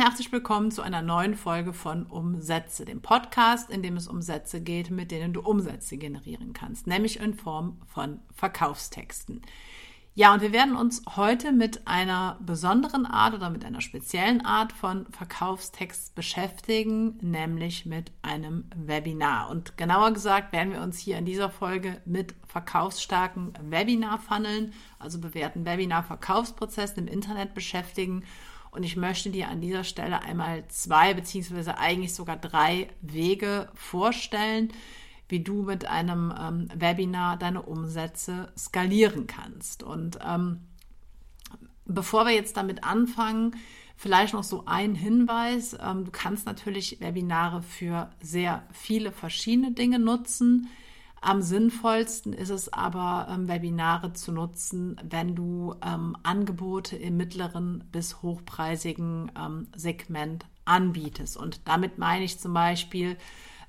herzlich willkommen zu einer neuen Folge von Umsätze, dem Podcast, in dem es um Sätze geht, mit denen du Umsätze generieren kannst, nämlich in Form von Verkaufstexten. Ja, und wir werden uns heute mit einer besonderen Art oder mit einer speziellen Art von Verkaufstext beschäftigen, nämlich mit einem Webinar. Und genauer gesagt werden wir uns hier in dieser Folge mit verkaufsstarken Webinar-Funneln, also bewährten Webinar-Verkaufsprozessen im Internet beschäftigen. Und ich möchte dir an dieser Stelle einmal zwei beziehungsweise eigentlich sogar drei Wege vorstellen, wie du mit einem ähm, Webinar deine Umsätze skalieren kannst. Und ähm, bevor wir jetzt damit anfangen, vielleicht noch so ein Hinweis. Ähm, du kannst natürlich Webinare für sehr viele verschiedene Dinge nutzen. Am sinnvollsten ist es aber, ähm, Webinare zu nutzen, wenn du ähm, Angebote im mittleren bis hochpreisigen ähm, Segment anbietest. Und damit meine ich zum Beispiel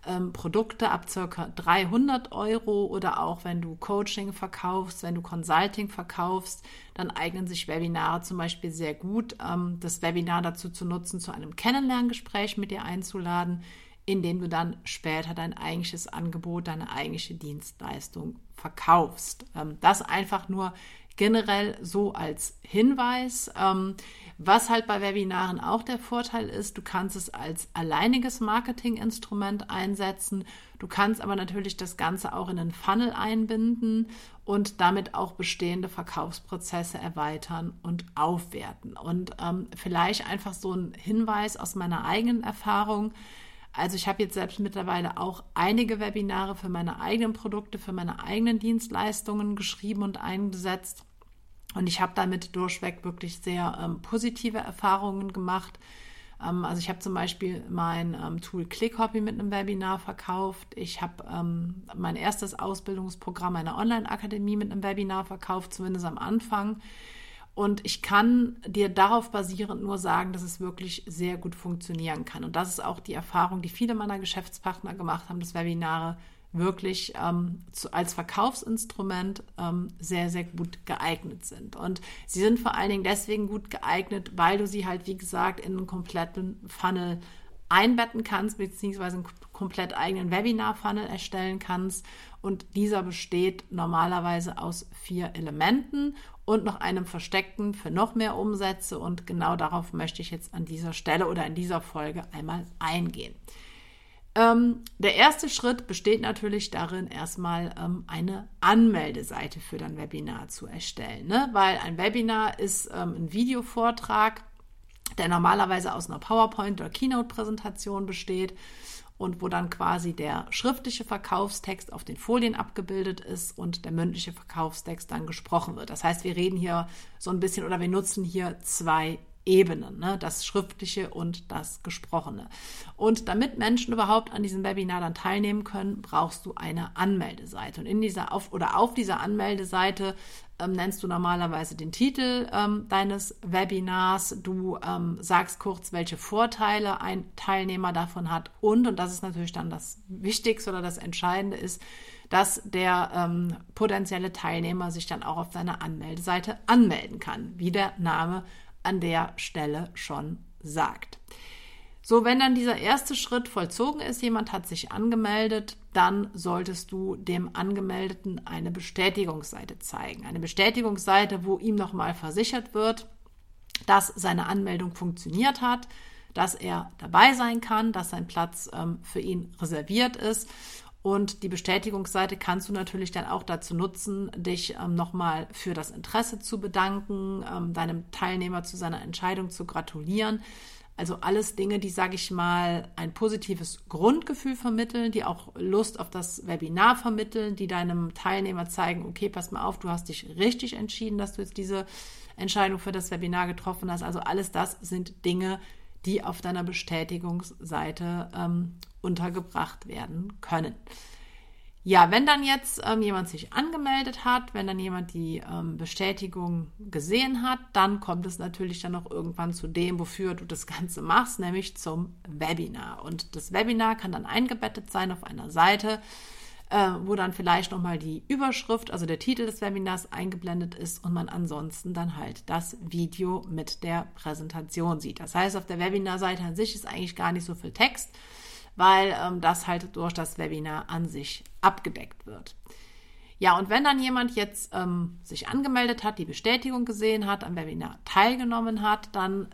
ähm, Produkte ab circa 300 Euro oder auch wenn du Coaching verkaufst, wenn du Consulting verkaufst, dann eignen sich Webinare zum Beispiel sehr gut, ähm, das Webinar dazu zu nutzen, zu einem Kennenlerngespräch mit dir einzuladen, in dem du dann später dein eigentliches Angebot, deine eigentliche Dienstleistung verkaufst. Ähm, das einfach nur generell so als Hinweis. Ähm, was halt bei Webinaren auch der Vorteil ist, du kannst es als alleiniges Marketinginstrument einsetzen. Du kannst aber natürlich das Ganze auch in einen Funnel einbinden und damit auch bestehende Verkaufsprozesse erweitern und aufwerten. Und ähm, vielleicht einfach so ein Hinweis aus meiner eigenen Erfahrung. Also ich habe jetzt selbst mittlerweile auch einige Webinare für meine eigenen Produkte, für meine eigenen Dienstleistungen geschrieben und eingesetzt. Und ich habe damit durchweg wirklich sehr ähm, positive Erfahrungen gemacht. Ähm, also ich habe zum Beispiel mein ähm, Tool ClickHobby mit einem Webinar verkauft. Ich habe ähm, mein erstes Ausbildungsprogramm einer Online-Akademie mit einem Webinar verkauft, zumindest am Anfang. Und ich kann dir darauf basierend nur sagen, dass es wirklich sehr gut funktionieren kann. Und das ist auch die Erfahrung, die viele meiner Geschäftspartner gemacht haben, dass Webinare wirklich ähm, zu, als Verkaufsinstrument ähm, sehr, sehr gut geeignet sind. Und sie sind vor allen Dingen deswegen gut geeignet, weil du sie halt, wie gesagt, in einen kompletten Funnel einbetten kannst, beziehungsweise einen komplett eigenen Webinar-Funnel erstellen kannst. Und dieser besteht normalerweise aus vier Elementen und noch einem versteckten für noch mehr Umsätze. Und genau darauf möchte ich jetzt an dieser Stelle oder in dieser Folge einmal eingehen. Ähm, der erste Schritt besteht natürlich darin, erstmal ähm, eine Anmeldeseite für dein Webinar zu erstellen, ne? weil ein Webinar ist ähm, ein Videovortrag, der normalerweise aus einer PowerPoint- oder Keynote-Präsentation besteht und wo dann quasi der schriftliche Verkaufstext auf den Folien abgebildet ist und der mündliche Verkaufstext dann gesprochen wird. Das heißt, wir reden hier so ein bisschen oder wir nutzen hier zwei Ebenen, ne? das Schriftliche und das Gesprochene. Und damit Menschen überhaupt an diesem Webinar dann teilnehmen können, brauchst du eine Anmeldeseite. Und in dieser auf oder auf dieser Anmeldeseite ähm, nennst du normalerweise den Titel ähm, deines Webinars. Du ähm, sagst kurz, welche Vorteile ein Teilnehmer davon hat und, und das ist natürlich dann das Wichtigste oder das Entscheidende ist, dass der ähm, potenzielle Teilnehmer sich dann auch auf deiner Anmeldeseite anmelden kann, wie der Name an der Stelle schon sagt. So, wenn dann dieser erste Schritt vollzogen ist, jemand hat sich angemeldet, dann solltest du dem Angemeldeten eine Bestätigungsseite zeigen. Eine Bestätigungsseite, wo ihm nochmal versichert wird, dass seine Anmeldung funktioniert hat, dass er dabei sein kann, dass sein Platz ähm, für ihn reserviert ist und die Bestätigungsseite kannst du natürlich dann auch dazu nutzen, dich ähm, nochmal für das Interesse zu bedanken, ähm, deinem Teilnehmer zu seiner Entscheidung zu gratulieren. Also alles Dinge, die, sage ich mal, ein positives Grundgefühl vermitteln, die auch Lust auf das Webinar vermitteln, die deinem Teilnehmer zeigen, okay, pass mal auf, du hast dich richtig entschieden, dass du jetzt diese Entscheidung für das Webinar getroffen hast. Also alles das sind Dinge, die auf deiner Bestätigungsseite ähm, untergebracht werden können. Ja, wenn dann jetzt ähm, jemand sich angemeldet hat, wenn dann jemand die ähm, Bestätigung gesehen hat, dann kommt es natürlich dann auch irgendwann zu dem, wofür du das Ganze machst, nämlich zum Webinar. Und das Webinar kann dann eingebettet sein auf einer Seite, äh, wo dann vielleicht nochmal die Überschrift, also der Titel des Webinars eingeblendet ist und man ansonsten dann halt das Video mit der Präsentation sieht. Das heißt, auf der Webinarseite an sich ist eigentlich gar nicht so viel Text, weil ähm, das halt durch das Webinar an sich abgedeckt wird. Ja, und wenn dann jemand jetzt ähm, sich angemeldet hat, die Bestätigung gesehen hat, am Webinar teilgenommen hat, dann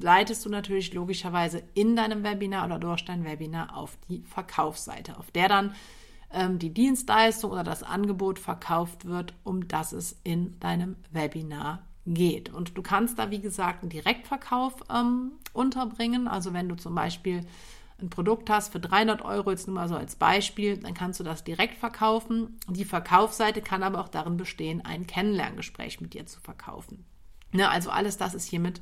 leitest du natürlich logischerweise in deinem Webinar oder durch dein Webinar auf die Verkaufsseite, auf der dann ähm, die Dienstleistung oder das Angebot verkauft wird, um das es in deinem Webinar geht. Und du kannst da, wie gesagt, einen Direktverkauf ähm, unterbringen. Also wenn du zum Beispiel ein Produkt hast für 300 Euro, jetzt nur mal so als Beispiel, dann kannst du das direkt verkaufen. Die Verkaufsseite kann aber auch darin bestehen, ein Kennenlerngespräch mit dir zu verkaufen. Ne, also alles das ist hiermit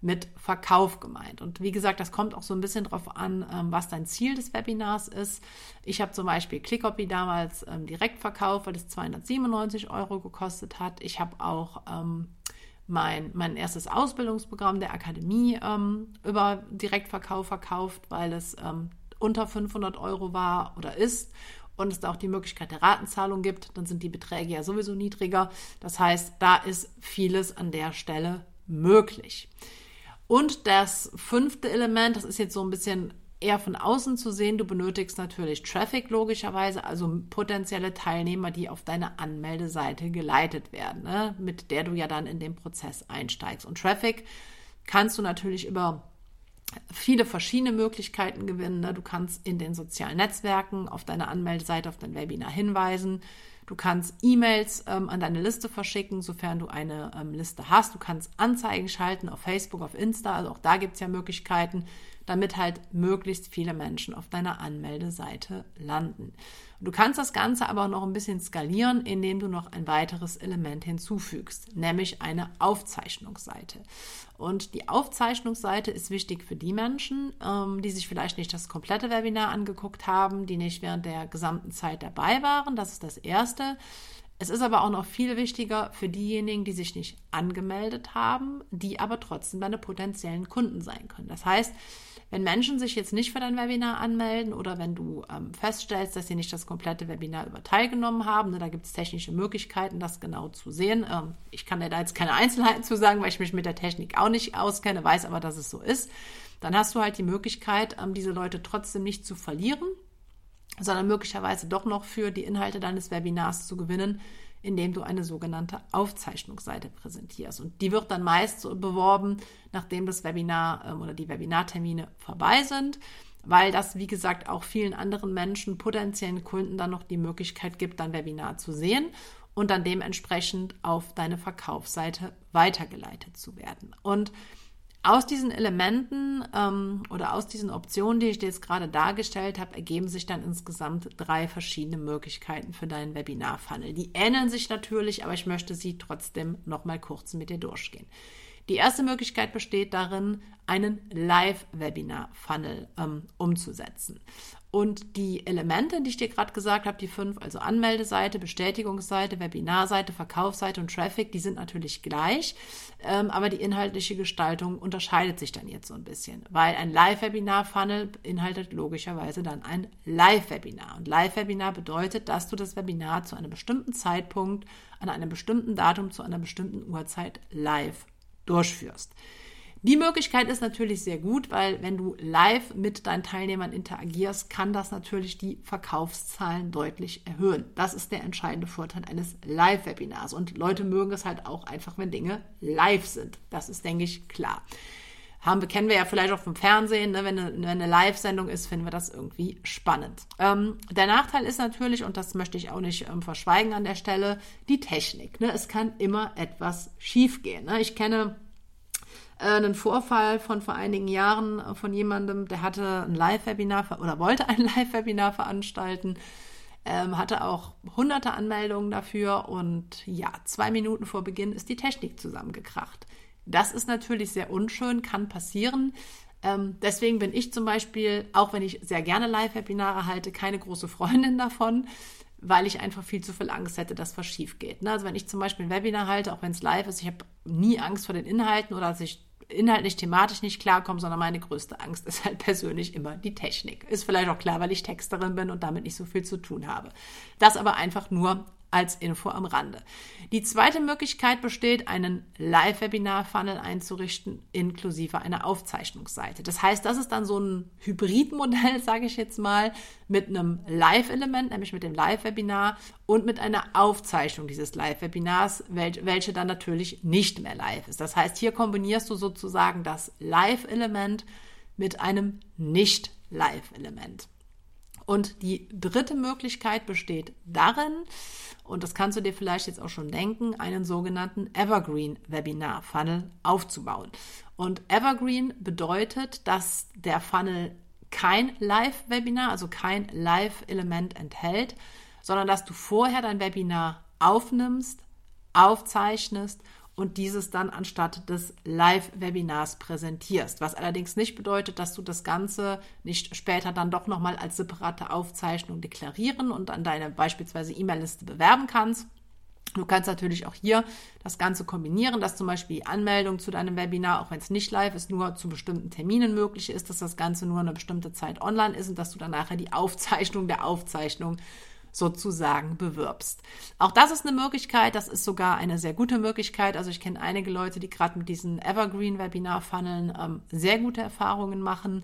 mit Verkauf gemeint. Und wie gesagt, das kommt auch so ein bisschen darauf an, ähm, was dein Ziel des Webinars ist. Ich habe zum Beispiel ClickCopy damals ähm, direkt verkauft, weil es 297 Euro gekostet hat. Ich habe auch ähm, mein, mein erstes Ausbildungsprogramm der Akademie ähm, über Direktverkauf verkauft, weil es ähm, unter 500 Euro war oder ist und es da auch die Möglichkeit der Ratenzahlung gibt, dann sind die Beträge ja sowieso niedriger. Das heißt, da ist vieles an der Stelle möglich. Und das fünfte Element, das ist jetzt so ein bisschen eher von außen zu sehen, du benötigst natürlich Traffic logischerweise, also potenzielle Teilnehmer, die auf deine Anmeldeseite geleitet werden, ne, mit der du ja dann in den Prozess einsteigst. Und Traffic kannst du natürlich über viele verschiedene Möglichkeiten gewinnen. Ne? Du kannst in den sozialen Netzwerken auf deine Anmeldeseite, auf dein Webinar hinweisen. Du kannst E-Mails ähm, an deine Liste verschicken, sofern du eine ähm, Liste hast. Du kannst Anzeigen schalten auf Facebook, auf Insta. Also auch da gibt es ja Möglichkeiten, damit halt möglichst viele Menschen auf deiner Anmeldeseite landen. Du kannst das Ganze aber noch ein bisschen skalieren, indem du noch ein weiteres Element hinzufügst, nämlich eine Aufzeichnungsseite. Und die Aufzeichnungsseite ist wichtig für die Menschen, ähm, die sich vielleicht nicht das komplette Webinar angeguckt haben, die nicht während der gesamten Zeit dabei waren. Das ist das Erste. Es ist aber auch noch viel wichtiger für diejenigen, die sich nicht angemeldet haben, die aber trotzdem deine potenziellen Kunden sein können. Das heißt, wenn Menschen sich jetzt nicht für dein Webinar anmelden oder wenn du ähm, feststellst, dass sie nicht das komplette Webinar über teilgenommen haben, ne, da gibt es technische Möglichkeiten, das genau zu sehen. Ähm, ich kann dir da jetzt keine Einzelheiten zu sagen, weil ich mich mit der Technik auch nicht auskenne, weiß aber, dass es so ist. Dann hast du halt die Möglichkeit, ähm, diese Leute trotzdem nicht zu verlieren, sondern möglicherweise doch noch für die Inhalte deines Webinars zu gewinnen, indem du eine sogenannte Aufzeichnungsseite präsentierst. Und die wird dann meist so beworben, nachdem das Webinar ähm, oder die Webinartermine vorbei sind, weil das, wie gesagt, auch vielen anderen Menschen, potenziellen Kunden dann noch die Möglichkeit gibt, dein Webinar zu sehen und dann dementsprechend auf deine Verkaufsseite weitergeleitet zu werden. Und aus diesen Elementen ähm, oder aus diesen Optionen, die ich dir jetzt gerade dargestellt habe, ergeben sich dann insgesamt drei verschiedene Möglichkeiten für deinen Webinar-Funnel. Die ähneln sich natürlich, aber ich möchte sie trotzdem noch mal kurz mit dir durchgehen. Die erste Möglichkeit besteht darin, einen Live-Webinar-Funnel ähm, umzusetzen. Und die Elemente, die ich dir gerade gesagt habe, die fünf, also Anmeldeseite, Bestätigungsseite, Webinarseite, Verkaufsseite und Traffic, die sind natürlich gleich, ähm, aber die inhaltliche Gestaltung unterscheidet sich dann jetzt so ein bisschen, weil ein Live-Webinar-Funnel beinhaltet logischerweise dann ein Live-Webinar. Und Live-Webinar bedeutet, dass du das Webinar zu einem bestimmten Zeitpunkt, an einem bestimmten Datum, zu einer bestimmten Uhrzeit live durchführst. Die Möglichkeit ist natürlich sehr gut, weil wenn du live mit deinen Teilnehmern interagierst, kann das natürlich die Verkaufszahlen deutlich erhöhen. Das ist der entscheidende Vorteil eines Live-Webinars. Und Leute mögen es halt auch einfach, wenn Dinge live sind. Das ist, denke ich, klar. Haben kennen wir ja vielleicht auch vom Fernsehen, ne? wenn eine, eine Live-Sendung ist, finden wir das irgendwie spannend. Ähm, der Nachteil ist natürlich, und das möchte ich auch nicht ähm, verschweigen an der Stelle, die Technik. Ne? Es kann immer etwas schiefgehen. Ne? Ich kenne äh, einen Vorfall von vor einigen Jahren äh, von jemandem, der hatte ein Live-Webinar oder wollte ein Live-Webinar veranstalten, ähm, hatte auch hunderte Anmeldungen dafür und ja, zwei Minuten vor Beginn ist die Technik zusammengekracht. Das ist natürlich sehr unschön, kann passieren. Ähm, deswegen bin ich zum Beispiel, auch wenn ich sehr gerne Live-Webinare halte, keine große Freundin davon, weil ich einfach viel zu viel Angst hätte, dass was schief geht. Ne? Also wenn ich zum Beispiel ein Webinar halte, auch wenn es live ist, ich habe nie Angst vor den Inhalten oder dass ich inhaltlich, thematisch nicht klarkomme, sondern meine größte Angst ist halt persönlich immer die Technik. Ist vielleicht auch klar, weil ich Texterin bin und damit nicht so viel zu tun habe. Das aber einfach nur als Info am Rande. Die zweite Möglichkeit besteht, einen Live-Webinar-Funnel einzurichten, inklusive einer Aufzeichnungsseite. Das heißt, das ist dann so ein Hybridmodell, sage ich jetzt mal, mit einem Live-Element, nämlich mit dem Live-Webinar und mit einer Aufzeichnung dieses Live-Webinars, welche dann natürlich nicht mehr live ist. Das heißt, hier kombinierst du sozusagen das Live-Element mit einem Nicht-Live-Element. Und die dritte Möglichkeit besteht darin, und das kannst du dir vielleicht jetzt auch schon denken, einen sogenannten Evergreen Webinar Funnel aufzubauen. Und Evergreen bedeutet, dass der Funnel kein Live-Webinar, also kein Live-Element enthält, sondern dass du vorher dein Webinar aufnimmst, aufzeichnest und dieses dann anstatt des Live-Webinars präsentierst. Was allerdings nicht bedeutet, dass du das Ganze nicht später dann doch nochmal als separate Aufzeichnung deklarieren und an deine beispielsweise E-Mail-Liste bewerben kannst. Du kannst natürlich auch hier das Ganze kombinieren, dass zum Beispiel die Anmeldung zu deinem Webinar, auch wenn es nicht live ist, nur zu bestimmten Terminen möglich ist, dass das Ganze nur eine bestimmte Zeit online ist und dass du dann nachher die Aufzeichnung der Aufzeichnung sozusagen bewirbst. Auch das ist eine Möglichkeit, das ist sogar eine sehr gute Möglichkeit. Also ich kenne einige Leute, die gerade mit diesen Evergreen-Webinar-Funneln ähm, sehr gute Erfahrungen machen.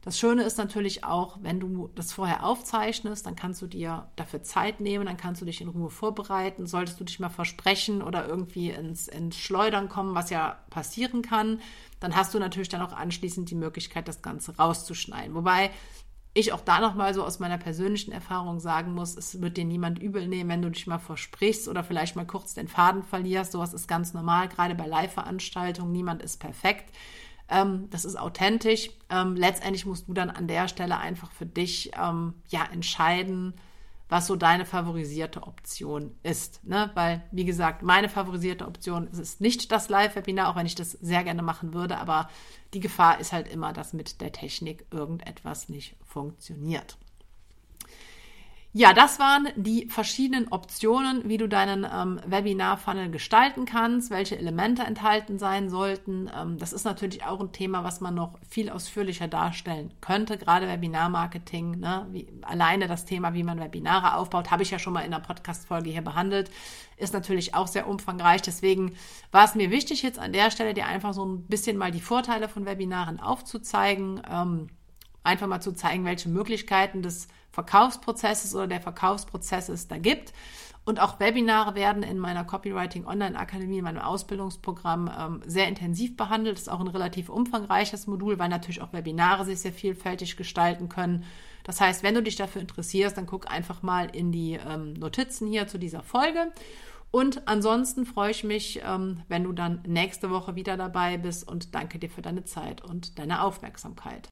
Das Schöne ist natürlich auch, wenn du das vorher aufzeichnest, dann kannst du dir dafür Zeit nehmen, dann kannst du dich in Ruhe vorbereiten. Solltest du dich mal versprechen oder irgendwie ins, ins Schleudern kommen, was ja passieren kann, dann hast du natürlich dann auch anschließend die Möglichkeit, das Ganze rauszuschneiden. Wobei ich auch da nochmal so aus meiner persönlichen Erfahrung sagen muss, es wird dir niemand übel nehmen, wenn du dich mal versprichst oder vielleicht mal kurz den Faden verlierst. Sowas ist ganz normal, gerade bei Live-Veranstaltungen. Niemand ist perfekt. Ähm, das ist authentisch. Ähm, letztendlich musst du dann an der Stelle einfach für dich ähm, ja entscheiden, was so deine favorisierte Option ist. Ne? Weil, wie gesagt, meine favorisierte Option ist nicht das Live-Webinar, auch wenn ich das sehr gerne machen würde, aber die Gefahr ist halt immer, dass mit der Technik irgendetwas nicht funktioniert. Ja, das waren die verschiedenen Optionen, wie du deinen ähm, Webinar-Funnel gestalten kannst, welche Elemente enthalten sein sollten. Ähm, das ist natürlich auch ein Thema, was man noch viel ausführlicher darstellen könnte, gerade Webinar-Marketing. Ne? Alleine das Thema, wie man Webinare aufbaut, habe ich ja schon mal in der Podcast-Folge hier behandelt, ist natürlich auch sehr umfangreich. Deswegen war es mir wichtig, jetzt an der Stelle dir einfach so ein bisschen mal die Vorteile von Webinaren aufzuzeigen. Ähm, einfach mal zu zeigen, welche Möglichkeiten des Verkaufsprozesses oder der Verkaufsprozess es da gibt. Und auch Webinare werden in meiner Copywriting Online Akademie, in meinem Ausbildungsprogramm ähm, sehr intensiv behandelt. Das ist auch ein relativ umfangreiches Modul, weil natürlich auch Webinare sich sehr vielfältig gestalten können. Das heißt, wenn du dich dafür interessierst, dann guck einfach mal in die ähm, Notizen hier zu dieser Folge. Und ansonsten freue ich mich, ähm, wenn du dann nächste Woche wieder dabei bist und danke dir für deine Zeit und deine Aufmerksamkeit.